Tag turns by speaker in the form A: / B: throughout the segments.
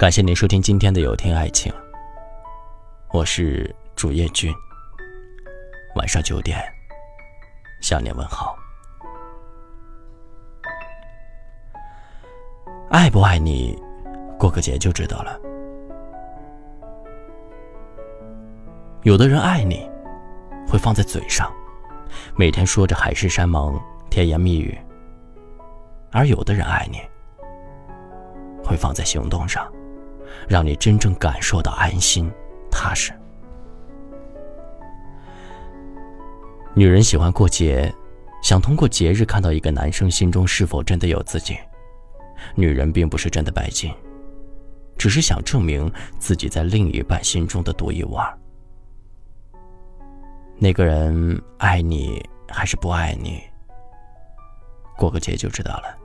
A: 感谢您收听今天的有听爱情，我是主页君。晚上九点向您问好。爱不爱你，过个节就知道了。有的人爱你，会放在嘴上，每天说着海誓山盟、甜言蜜语；而有的人爱你，会放在行动上。让你真正感受到安心、踏实。女人喜欢过节，想通过节日看到一个男生心中是否真的有自己。女人并不是真的拜金，只是想证明自己在另一半心中的独一无二。那个人爱你还是不爱你，过个节就知道了。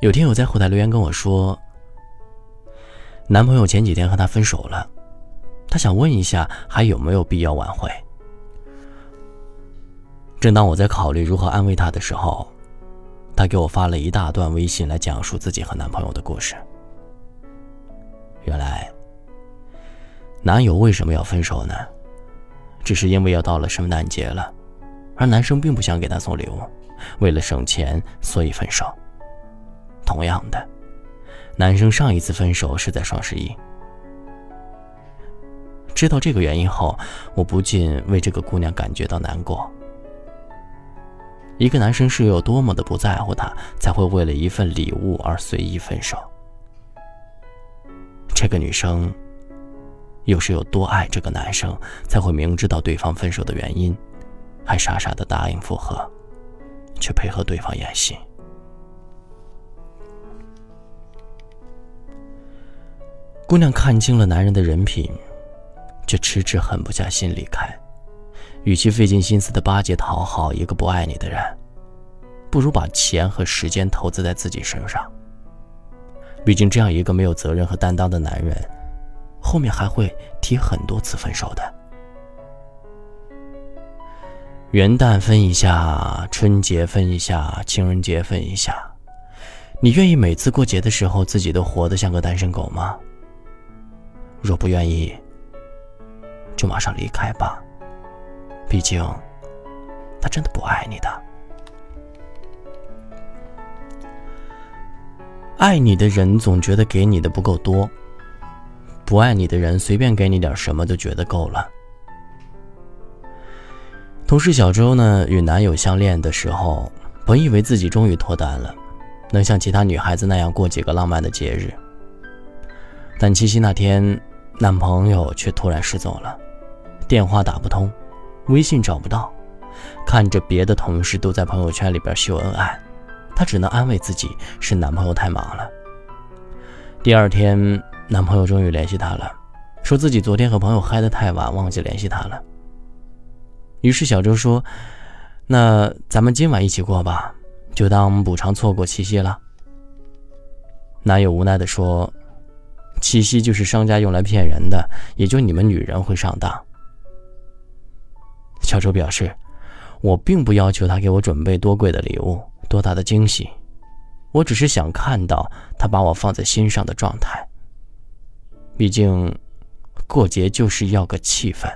A: 有听友在后台留言跟我说，男朋友前几天和她分手了，她想问一下还有没有必要挽回。正当我在考虑如何安慰她的时候，她给我发了一大段微信来讲述自己和男朋友的故事。原来，男友为什么要分手呢？只是因为要到了圣诞节了，而男生并不想给她送礼物，为了省钱，所以分手。同样的，男生上一次分手是在双十一。知道这个原因后，我不禁为这个姑娘感觉到难过。一个男生是有多么的不在乎她，才会为了一份礼物而随意分手？这个女生又是有多爱这个男生，才会明知道对方分手的原因，还傻傻的答应复合，去配合对方演戏？姑娘看清了男人的人品，却迟迟狠不下心离开。与其费尽心思的巴结讨好一个不爱你的人，不如把钱和时间投资在自己身上。毕竟，这样一个没有责任和担当的男人，后面还会提很多次分手的。元旦分一下，春节分一下，情人节分一下，你愿意每次过节的时候自己都活得像个单身狗吗？若不愿意，就马上离开吧。毕竟，他真的不爱你的。爱你的人总觉得给你的不够多，不爱你的人随便给你点什么就觉得够了。同事小周呢，与男友相恋的时候，本以为自己终于脱单了，能像其他女孩子那样过几个浪漫的节日。但七夕那天。男朋友却突然失踪了，电话打不通，微信找不到，看着别的同事都在朋友圈里边秀恩爱，她只能安慰自己是男朋友太忙了。第二天，男朋友终于联系她了，说自己昨天和朋友嗨得太晚，忘记联系她了。于是小周说：“那咱们今晚一起过吧，就当补偿错过七夕了。”男友无奈地说。七夕就是商家用来骗人的，也就你们女人会上当。小周表示，我并不要求他给我准备多贵的礼物、多大的惊喜，我只是想看到他把我放在心上的状态。毕竟，过节就是要个气氛。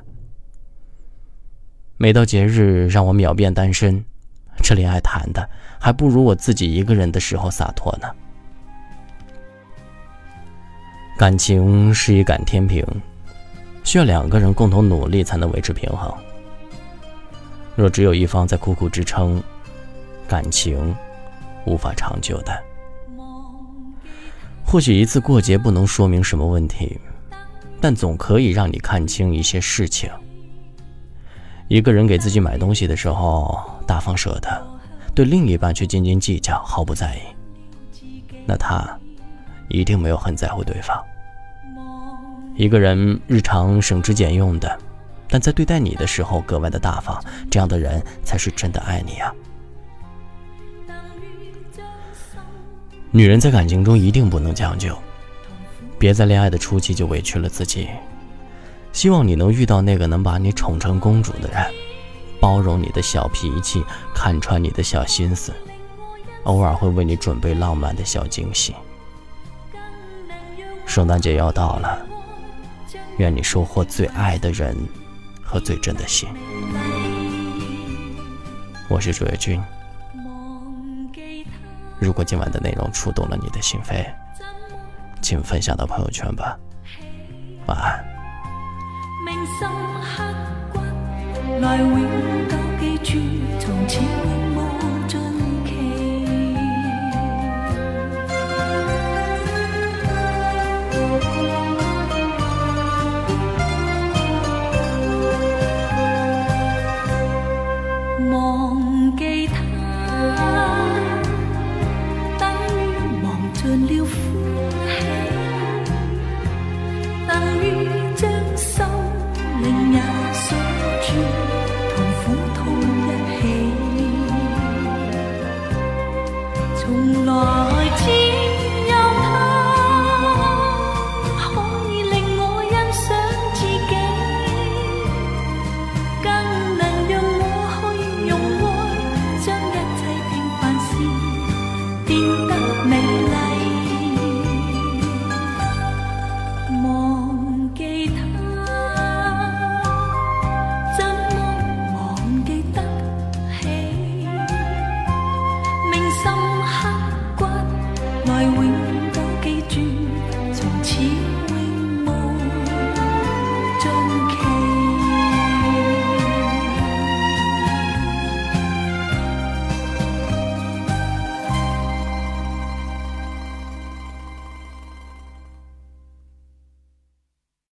A: 每到节日让我秒变单身，这恋爱谈的还不如我自己一个人的时候洒脱呢。感情是一杆天平，需要两个人共同努力才能维持平衡。若只有一方在苦苦支撑，感情无法长久的。或许一次过节不能说明什么问题，但总可以让你看清一些事情。一个人给自己买东西的时候大方舍得，对另一半却斤斤计较，毫不在意，那他。一定没有很在乎对方。一个人日常省吃俭用的，但在对待你的时候格外的大方，这样的人才是真的爱你啊！女人在感情中一定不能将就，别在恋爱的初期就委屈了自己。希望你能遇到那个能把你宠成公主的人，包容你的小脾气，看穿你的小心思。偶尔会为你准备浪漫的小惊喜。圣诞节要到了，愿你收获最爱的人和最真的心。我是主页君。如果今晚的内容触动了你的心扉，请分享到朋友圈吧。晚安。
B: 尽了欢喜，能愿将心灵也锁住，同苦痛一起，从来只。